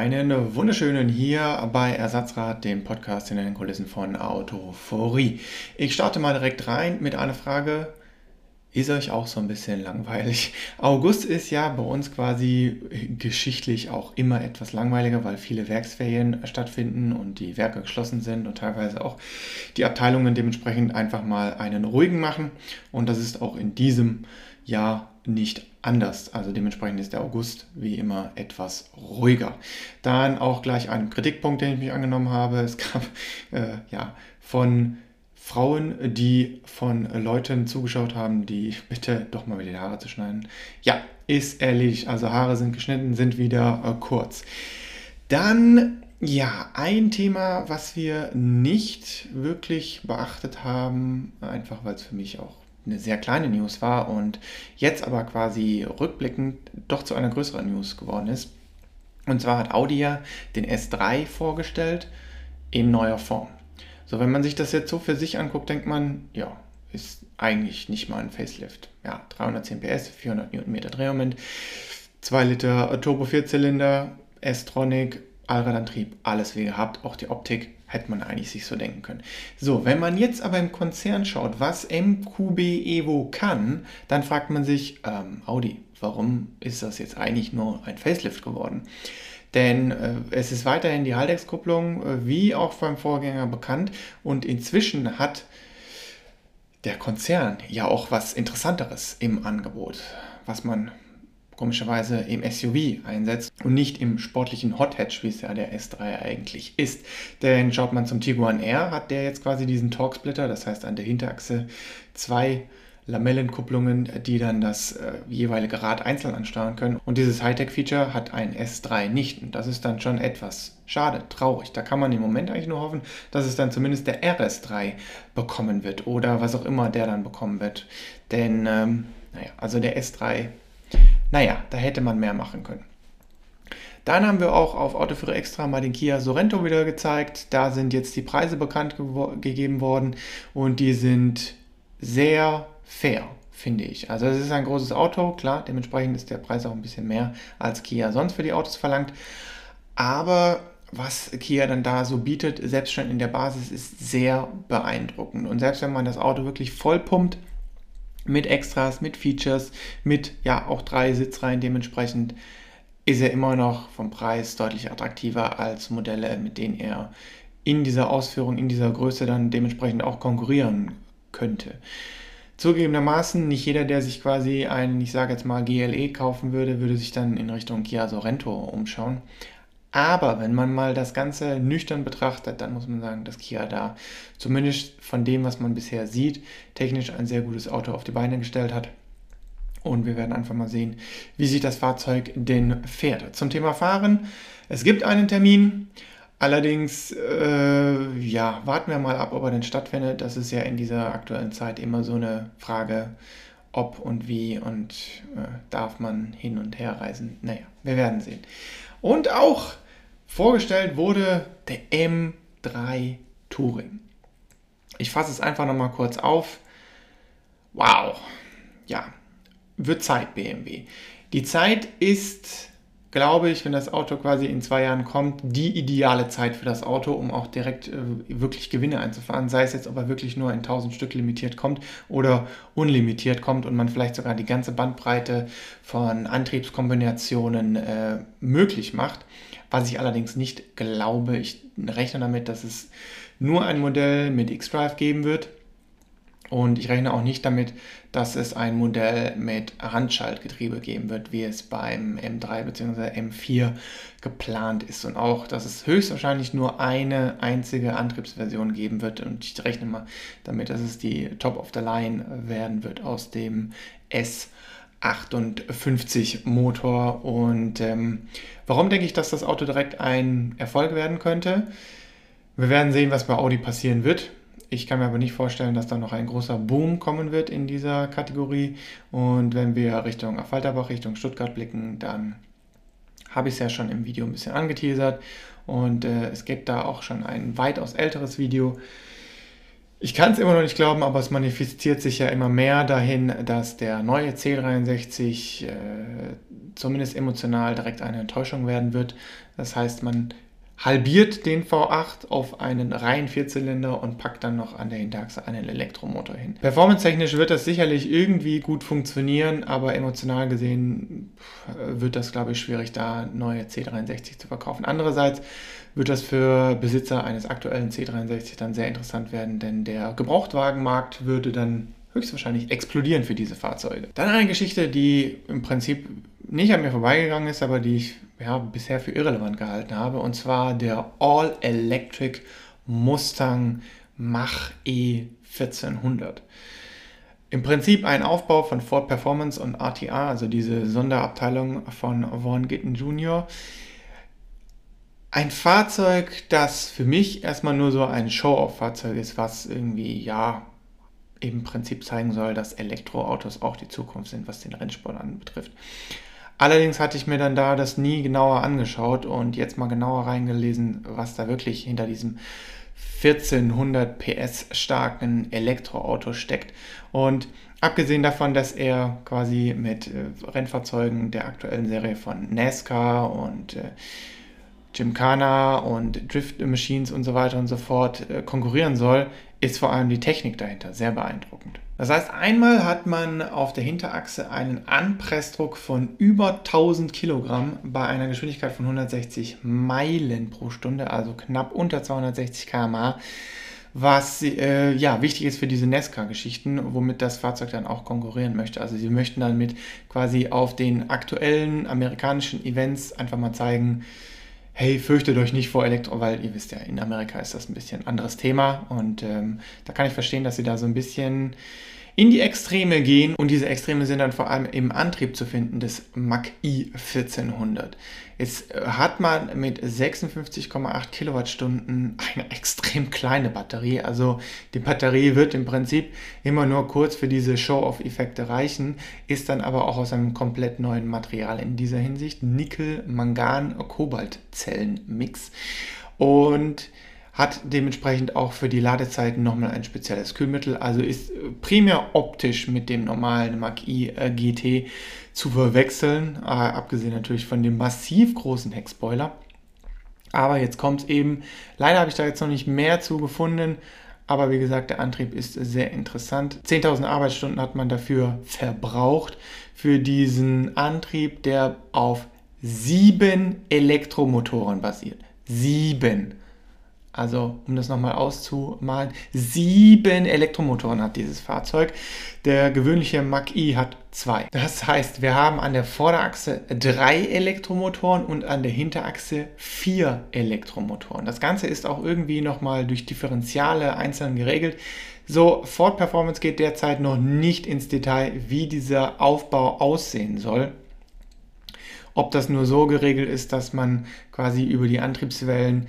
Einen wunderschönen hier bei Ersatzrad, dem Podcast in den Kulissen von Autophorie. Ich starte mal direkt rein mit einer Frage. Ist euch auch so ein bisschen langweilig? August ist ja bei uns quasi geschichtlich auch immer etwas langweiliger, weil viele Werksferien stattfinden und die Werke geschlossen sind und teilweise auch die Abteilungen dementsprechend einfach mal einen ruhigen machen. Und das ist auch in diesem Jahr nicht anders. Also dementsprechend ist der August wie immer etwas ruhiger. Dann auch gleich ein Kritikpunkt, den ich mich angenommen habe. Es gab äh, ja von Frauen, die von Leuten zugeschaut haben, die bitte doch mal wieder die Haare zu schneiden. Ja, ist erledigt. Also Haare sind geschnitten, sind wieder äh, kurz. Dann ja, ein Thema, was wir nicht wirklich beachtet haben, einfach weil es für mich auch eine sehr kleine News war und jetzt aber quasi rückblickend doch zu einer größeren News geworden ist. Und zwar hat Audi ja den S3 vorgestellt in neuer Form. So, wenn man sich das jetzt so für sich anguckt, denkt man, ja, ist eigentlich nicht mal ein Facelift. Ja, 310 PS, 400 Newtonmeter Drehmoment, 2 Liter Turbo-Vierzylinder, S-Tronic, Allradantrieb, alles wie gehabt, auch die Optik hätte man eigentlich sich so denken können. So, wenn man jetzt aber im Konzern schaut, was MQB Evo kann, dann fragt man sich, ähm, Audi, warum ist das jetzt eigentlich nur ein Facelift geworden? Denn äh, es ist weiterhin die Haldex-Kupplung, äh, wie auch beim Vorgänger bekannt. Und inzwischen hat der Konzern ja auch was Interessanteres im Angebot, was man komischerweise im SUV einsetzt und nicht im sportlichen Hot Hatch, wie es ja der S3 eigentlich ist. Denn schaut man zum Tiguan R, hat der jetzt quasi diesen Torque-Splitter, das heißt an der Hinterachse zwei Lamellenkupplungen, die dann das äh, jeweilige Rad einzeln ansteuern können. Und dieses Hightech-Feature hat ein S3 nicht. Und das ist dann schon etwas schade, traurig. Da kann man im Moment eigentlich nur hoffen, dass es dann zumindest der RS3 bekommen wird oder was auch immer der dann bekommen wird. Denn, ähm, naja, also der S3 naja, da hätte man mehr machen können. Dann haben wir auch auf Autoführer Extra mal den Kia Sorento wieder gezeigt. Da sind jetzt die Preise bekannt gegeben worden und die sind sehr fair, finde ich. Also es ist ein großes Auto, klar, dementsprechend ist der Preis auch ein bisschen mehr als Kia sonst für die Autos verlangt. Aber was Kia dann da so bietet, selbst schon in der Basis, ist sehr beeindruckend. Und selbst wenn man das Auto wirklich voll pumpt, mit Extras, mit Features, mit ja auch drei Sitzreihen dementsprechend ist er immer noch vom Preis deutlich attraktiver als Modelle, mit denen er in dieser Ausführung, in dieser Größe dann dementsprechend auch konkurrieren könnte. Zugegebenermaßen, nicht jeder, der sich quasi einen, ich sage jetzt mal, GLE kaufen würde, würde sich dann in Richtung Kia Sorento umschauen. Aber wenn man mal das Ganze nüchtern betrachtet, dann muss man sagen, dass Kia da zumindest von dem, was man bisher sieht, technisch ein sehr gutes Auto auf die Beine gestellt hat. Und wir werden einfach mal sehen, wie sich das Fahrzeug denn fährt. Zum Thema Fahren. Es gibt einen Termin. Allerdings, äh, ja, warten wir mal ab, ob er denn stattfindet. Das ist ja in dieser aktuellen Zeit immer so eine Frage, ob und wie und äh, darf man hin und her reisen. Naja, wir werden sehen. Und auch vorgestellt wurde der M3 Touring. Ich fasse es einfach nochmal kurz auf. Wow. Ja, wird Zeit, BMW. Die Zeit ist glaube ich, wenn das Auto quasi in zwei Jahren kommt, die ideale Zeit für das Auto, um auch direkt äh, wirklich Gewinne einzufahren. Sei es jetzt, ob er wirklich nur in 1000 Stück limitiert kommt oder unlimitiert kommt und man vielleicht sogar die ganze Bandbreite von Antriebskombinationen äh, möglich macht. Was ich allerdings nicht glaube. Ich rechne damit, dass es nur ein Modell mit X-Drive geben wird und ich rechne auch nicht damit, dass es ein Modell mit Handschaltgetriebe geben wird, wie es beim M3 bzw. M4 geplant ist. Und auch, dass es höchstwahrscheinlich nur eine einzige Antriebsversion geben wird. Und ich rechne mal damit, dass es die Top of the Line werden wird aus dem S58 Motor. Und ähm, warum denke ich, dass das Auto direkt ein Erfolg werden könnte? Wir werden sehen, was bei Audi passieren wird. Ich kann mir aber nicht vorstellen, dass da noch ein großer Boom kommen wird in dieser Kategorie. Und wenn wir Richtung Affalterbach, Richtung Stuttgart blicken, dann habe ich es ja schon im Video ein bisschen angeteasert. Und äh, es gibt da auch schon ein weitaus älteres Video. Ich kann es immer noch nicht glauben, aber es manifestiert sich ja immer mehr dahin, dass der neue C63 äh, zumindest emotional direkt eine Enttäuschung werden wird. Das heißt, man halbiert den V8 auf einen reinen Vierzylinder und packt dann noch an der Hinterachse einen Elektromotor hin. Performance-technisch wird das sicherlich irgendwie gut funktionieren, aber emotional gesehen wird das, glaube ich, schwierig, da neue C63 zu verkaufen. Andererseits wird das für Besitzer eines aktuellen C63 dann sehr interessant werden, denn der Gebrauchtwagenmarkt würde dann höchstwahrscheinlich explodieren für diese Fahrzeuge. Dann eine Geschichte, die im Prinzip nicht an mir vorbeigegangen ist, aber die ich ja, bisher für irrelevant gehalten habe, und zwar der All-Electric Mustang Mach E 1400. Im Prinzip ein Aufbau von Ford Performance und RTA, also diese Sonderabteilung von Vaughn Gitton Jr. Ein Fahrzeug, das für mich erstmal nur so ein Show-off-Fahrzeug ist, was irgendwie, ja, im Prinzip zeigen soll, dass Elektroautos auch die Zukunft sind, was den Rennsport anbetrifft. Allerdings hatte ich mir dann da das nie genauer angeschaut und jetzt mal genauer reingelesen, was da wirklich hinter diesem 1400 PS starken Elektroauto steckt. Und abgesehen davon, dass er quasi mit äh, Rennfahrzeugen der aktuellen Serie von NASCAR und äh, Gymkhana und Drift Machines und so weiter und so fort äh, konkurrieren soll, ist vor allem die Technik dahinter sehr beeindruckend. Das heißt, einmal hat man auf der Hinterachse einen Anpressdruck von über 1000 Kilogramm bei einer Geschwindigkeit von 160 Meilen pro Stunde, also knapp unter 260 km/h, was äh, ja wichtig ist für diese Nesca-Geschichten, womit das Fahrzeug dann auch konkurrieren möchte. Also sie möchten dann mit quasi auf den aktuellen amerikanischen Events einfach mal zeigen, hey, fürchtet euch nicht vor Elektro, weil ihr wisst ja, in Amerika ist das ein bisschen ein anderes Thema und ähm, da kann ich verstehen, dass sie da so ein bisschen in die Extreme gehen und diese Extreme sind dann vor allem im Antrieb zu finden des Mach i 1400. Jetzt äh, hat man mit 56,8 Kilowattstunden eine extrem kleine Batterie. Also die Batterie wird im Prinzip immer nur kurz für diese Show-off-Effekte reichen, ist dann aber auch aus einem komplett neuen Material in dieser Hinsicht. Nickel-Mangan-Kobalt-Zellen-Mix. Und hat dementsprechend auch für die Ladezeiten nochmal ein spezielles Kühlmittel, also ist primär optisch mit dem normalen Mach-I äh, GT zu verwechseln, äh, abgesehen natürlich von dem massiv großen Heckspoiler. Aber jetzt kommt es eben, leider habe ich da jetzt noch nicht mehr zu gefunden, aber wie gesagt, der Antrieb ist sehr interessant. 10.000 Arbeitsstunden hat man dafür verbraucht, für diesen Antrieb, der auf sieben Elektromotoren basiert. Sieben. Also, um das nochmal auszumalen, sieben Elektromotoren hat dieses Fahrzeug. Der gewöhnliche Mach-I hat zwei. Das heißt, wir haben an der Vorderachse drei Elektromotoren und an der Hinterachse vier Elektromotoren. Das Ganze ist auch irgendwie nochmal durch Differentiale einzeln geregelt. So, Ford Performance geht derzeit noch nicht ins Detail, wie dieser Aufbau aussehen soll. Ob das nur so geregelt ist, dass man quasi über die Antriebswellen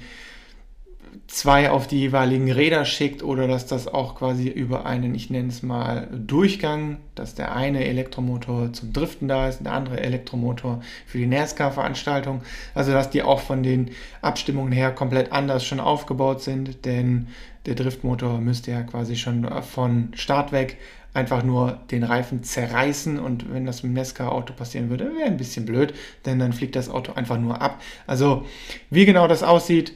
zwei auf die jeweiligen Räder schickt oder dass das auch quasi über einen, ich nenne es mal, Durchgang, dass der eine Elektromotor zum Driften da ist der andere Elektromotor für die NASCAR-Veranstaltung. Also dass die auch von den Abstimmungen her komplett anders schon aufgebaut sind, denn der Driftmotor müsste ja quasi schon von Start weg einfach nur den Reifen zerreißen und wenn das mit dem NASCAR-Auto passieren würde, wäre ein bisschen blöd, denn dann fliegt das Auto einfach nur ab. Also wie genau das aussieht,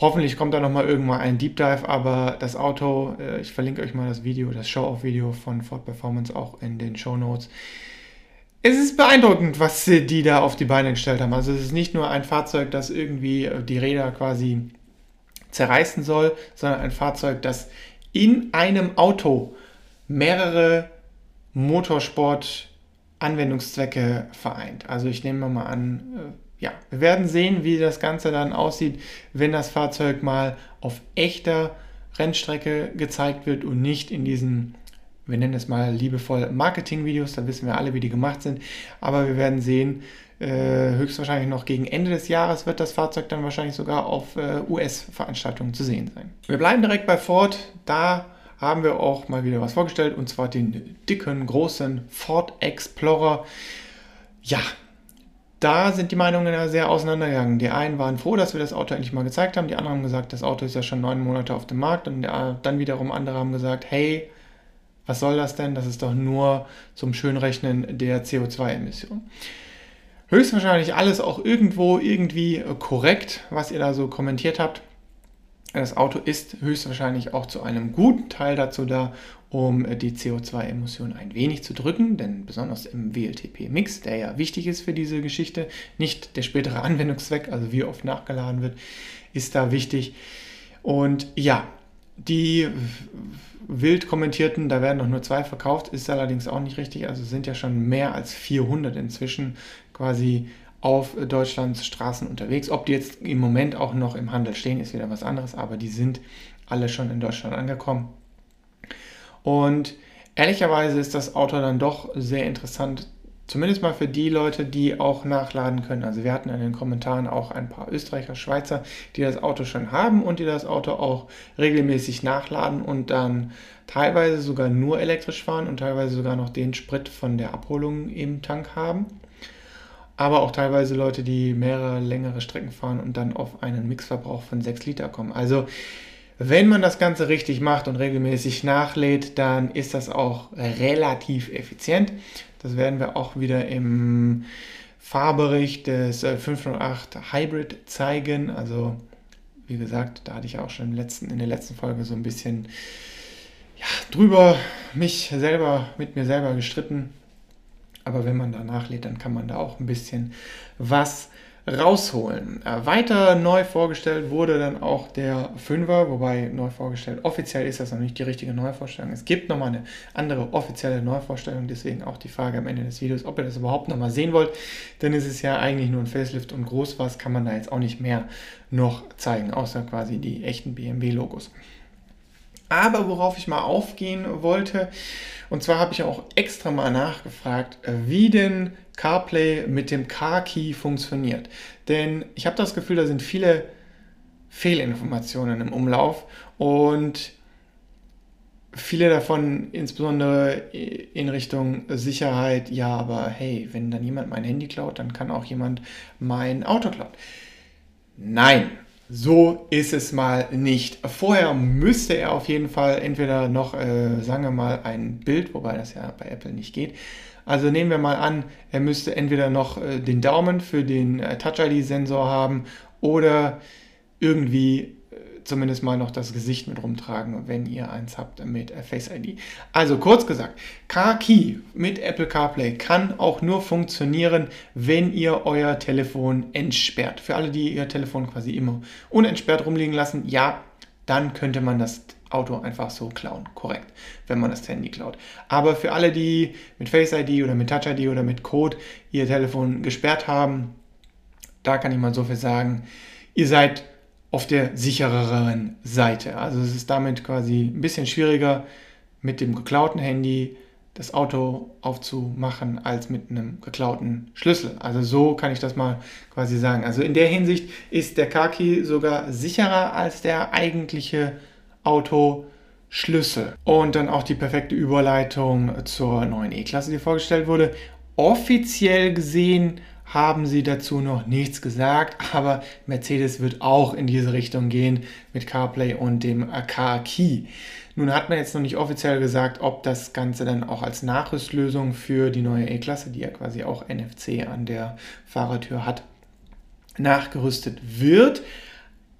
Hoffentlich kommt da nochmal irgendwann ein Deep Dive, aber das Auto, äh, ich verlinke euch mal das Video, das Show-Off-Video von Ford Performance auch in den Show Notes. Es ist beeindruckend, was die da auf die Beine gestellt haben. Also es ist nicht nur ein Fahrzeug, das irgendwie äh, die Räder quasi zerreißen soll, sondern ein Fahrzeug, das in einem Auto mehrere Motorsport-Anwendungszwecke vereint. Also ich nehme mal an, äh, ja, wir werden sehen, wie das Ganze dann aussieht, wenn das Fahrzeug mal auf echter Rennstrecke gezeigt wird und nicht in diesen, wir nennen es mal liebevoll Marketing-Videos, da wissen wir alle, wie die gemacht sind. Aber wir werden sehen, äh, höchstwahrscheinlich noch gegen Ende des Jahres wird das Fahrzeug dann wahrscheinlich sogar auf äh, US-Veranstaltungen zu sehen sein. Wir bleiben direkt bei Ford. Da haben wir auch mal wieder was vorgestellt und zwar den dicken, großen Ford Explorer. Ja, da sind die Meinungen ja sehr auseinandergegangen. Die einen waren froh, dass wir das Auto endlich mal gezeigt haben. Die anderen haben gesagt, das Auto ist ja schon neun Monate auf dem Markt. Und dann wiederum andere haben gesagt, hey, was soll das denn? Das ist doch nur zum Schönrechnen der CO2-Emissionen. höchstwahrscheinlich alles auch irgendwo irgendwie korrekt, was ihr da so kommentiert habt. Das Auto ist höchstwahrscheinlich auch zu einem guten Teil dazu da, um die CO2-Emissionen ein wenig zu drücken, denn besonders im WLTP-Mix, der ja wichtig ist für diese Geschichte, nicht der spätere Anwendungszweck, also wie oft nachgeladen wird, ist da wichtig. Und ja, die wild kommentierten, da werden noch nur zwei verkauft, ist allerdings auch nicht richtig. Also sind ja schon mehr als 400 inzwischen quasi auf Deutschlands Straßen unterwegs. Ob die jetzt im Moment auch noch im Handel stehen, ist wieder was anderes, aber die sind alle schon in Deutschland angekommen. Und ehrlicherweise ist das Auto dann doch sehr interessant, zumindest mal für die Leute, die auch nachladen können. Also wir hatten in den Kommentaren auch ein paar Österreicher, Schweizer, die das Auto schon haben und die das Auto auch regelmäßig nachladen und dann teilweise sogar nur elektrisch fahren und teilweise sogar noch den Sprit von der Abholung im Tank haben aber auch teilweise Leute, die mehrere längere Strecken fahren und dann auf einen Mixverbrauch von 6 Liter kommen. Also wenn man das Ganze richtig macht und regelmäßig nachlädt, dann ist das auch relativ effizient. Das werden wir auch wieder im Fahrbericht des 508 äh, Hybrid zeigen. Also wie gesagt, da hatte ich auch schon letzten, in der letzten Folge so ein bisschen ja, drüber mich selber mit mir selber gestritten aber wenn man da nachlädt, dann kann man da auch ein bisschen was rausholen. Äh, weiter neu vorgestellt wurde dann auch der 5er, wobei neu vorgestellt, offiziell ist das noch nicht die richtige Neuvorstellung. Es gibt nochmal eine andere offizielle Neuvorstellung, deswegen auch die Frage am Ende des Videos, ob ihr das überhaupt nochmal sehen wollt, denn es ist ja eigentlich nur ein Facelift und groß was kann man da jetzt auch nicht mehr noch zeigen, außer quasi die echten BMW-Logos. Aber worauf ich mal aufgehen wollte, und zwar habe ich auch extra mal nachgefragt, äh, wie denn CarPlay mit dem Car-Key funktioniert. Denn ich habe das Gefühl, da sind viele Fehlinformationen im Umlauf und viele davon insbesondere in Richtung Sicherheit, ja, aber hey, wenn dann jemand mein Handy klaut, dann kann auch jemand mein Auto klauen. Nein, so ist es mal nicht. Vorher müsste er auf jeden Fall entweder noch, äh, sagen wir mal, ein Bild, wobei das ja bei Apple nicht geht. Also nehmen wir mal an, er müsste entweder noch äh, den Daumen für den äh, Touch-ID-Sensor haben oder irgendwie zumindest mal noch das Gesicht mit rumtragen, wenn ihr eins habt mit Face ID. Also kurz gesagt, Car Key mit Apple CarPlay kann auch nur funktionieren, wenn ihr euer Telefon entsperrt. Für alle, die ihr Telefon quasi immer unentsperrt rumliegen lassen, ja, dann könnte man das Auto einfach so klauen. Korrekt, wenn man das Handy klaut. Aber für alle, die mit Face ID oder mit Touch ID oder mit Code ihr Telefon gesperrt haben, da kann ich mal so viel sagen, ihr seid auf der sichereren Seite. Also es ist damit quasi ein bisschen schwieriger mit dem geklauten Handy das Auto aufzumachen als mit einem geklauten Schlüssel. Also so kann ich das mal quasi sagen. Also in der Hinsicht ist der Car-Key sogar sicherer als der eigentliche Autoschlüssel. Und dann auch die perfekte Überleitung zur neuen E-Klasse, die vorgestellt wurde. Offiziell gesehen haben sie dazu noch nichts gesagt, aber Mercedes wird auch in diese Richtung gehen mit CarPlay und dem Car Key. Nun hat man jetzt noch nicht offiziell gesagt, ob das Ganze dann auch als Nachrüstlösung für die neue E-Klasse, die ja quasi auch NFC an der Fahrertür hat, nachgerüstet wird.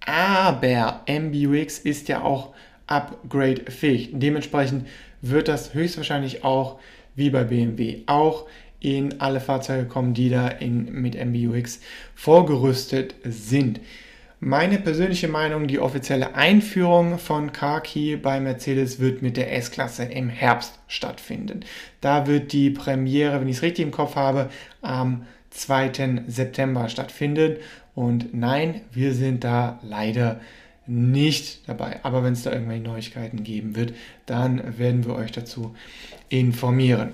Aber MBUX ist ja auch upgrade-fähig. Dementsprechend wird das höchstwahrscheinlich auch wie bei BMW auch in alle Fahrzeuge kommen, die da in, mit MBUX vorgerüstet sind. Meine persönliche Meinung, die offizielle Einführung von Car Key bei Mercedes wird mit der S-Klasse im Herbst stattfinden. Da wird die Premiere, wenn ich es richtig im Kopf habe, am 2. September stattfinden. Und nein, wir sind da leider nicht dabei. Aber wenn es da irgendwelche Neuigkeiten geben wird, dann werden wir euch dazu informieren.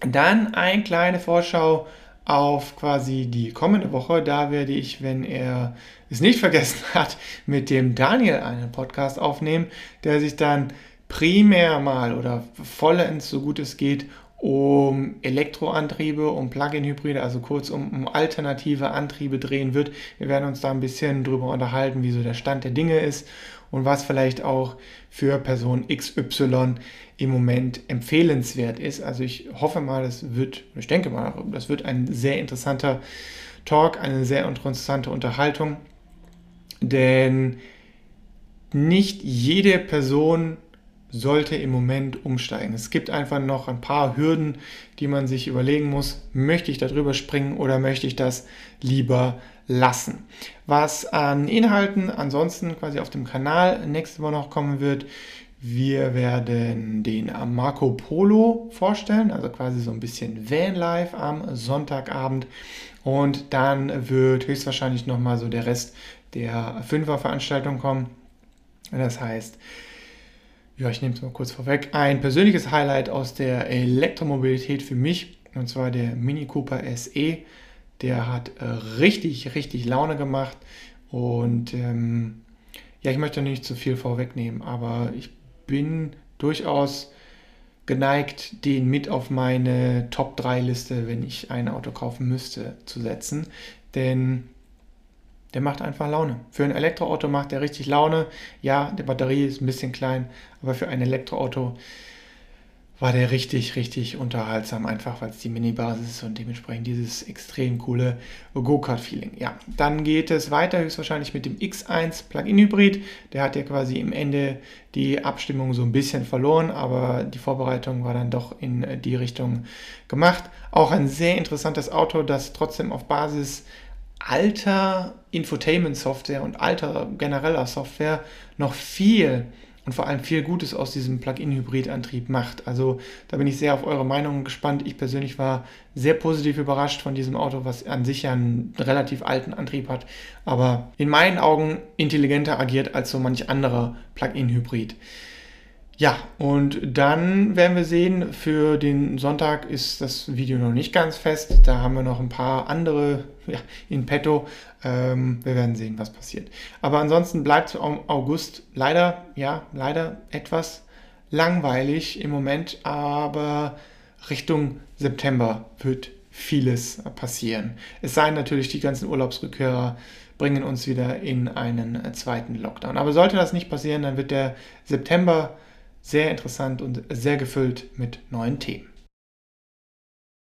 Dann eine kleine Vorschau auf quasi die kommende Woche. Da werde ich, wenn er es nicht vergessen hat, mit dem Daniel einen Podcast aufnehmen, der sich dann primär mal oder vollends, so gut es geht, um Elektroantriebe, um Plug-in-Hybride, also kurz um, um, alternative Antriebe drehen wird. Wir werden uns da ein bisschen drüber unterhalten, wie so der Stand der Dinge ist und was vielleicht auch für Person XY im Moment empfehlenswert ist. Also ich hoffe mal, das wird, ich denke mal, das wird ein sehr interessanter Talk, eine sehr interessante Unterhaltung, denn nicht jede Person sollte im Moment umsteigen. Es gibt einfach noch ein paar Hürden, die man sich überlegen muss, möchte ich darüber springen oder möchte ich das lieber lassen. Was an Inhalten ansonsten quasi auf dem Kanal nächste Woche noch kommen wird, wir werden den Marco Polo vorstellen, also quasi so ein bisschen Vanlife am Sonntagabend. Und dann wird höchstwahrscheinlich nochmal so der Rest der Fünfer-Veranstaltung kommen. Das heißt, ja, ich nehme es mal kurz vorweg, ein persönliches Highlight aus der Elektromobilität für mich, und zwar der Mini Cooper SE. Der hat äh, richtig, richtig Laune gemacht und ähm, ja, ich möchte nicht zu viel vorwegnehmen, aber ich bin durchaus geneigt, den mit auf meine Top 3 Liste, wenn ich ein Auto kaufen müsste, zu setzen. Denn der macht einfach Laune. Für ein Elektroauto macht der richtig Laune. Ja, die Batterie ist ein bisschen klein, aber für ein Elektroauto war der richtig, richtig unterhaltsam, einfach weil es die Mini-Basis ist und dementsprechend dieses extrem coole Go-Kart-Feeling. Ja, dann geht es weiter höchstwahrscheinlich mit dem X1 Plug-in-Hybrid. Der hat ja quasi im Ende die Abstimmung so ein bisschen verloren, aber die Vorbereitung war dann doch in die Richtung gemacht. Auch ein sehr interessantes Auto, das trotzdem auf Basis alter Infotainment-Software und alter genereller Software noch viel und vor allem viel Gutes aus diesem Plug-in-Hybrid-Antrieb macht. Also da bin ich sehr auf eure Meinung gespannt. Ich persönlich war sehr positiv überrascht von diesem Auto, was an sich ja einen relativ alten Antrieb hat, aber in meinen Augen intelligenter agiert als so manch anderer Plug-in-Hybrid. Ja, und dann werden wir sehen, für den Sonntag ist das Video noch nicht ganz fest. Da haben wir noch ein paar andere ja, in petto. Ähm, wir werden sehen, was passiert. Aber ansonsten bleibt August leider, ja, leider etwas langweilig im Moment, aber Richtung September wird vieles passieren. Es seien natürlich die ganzen Urlaubsrückkehrer bringen uns wieder in einen zweiten Lockdown. Aber sollte das nicht passieren, dann wird der September sehr interessant und sehr gefüllt mit neuen Themen.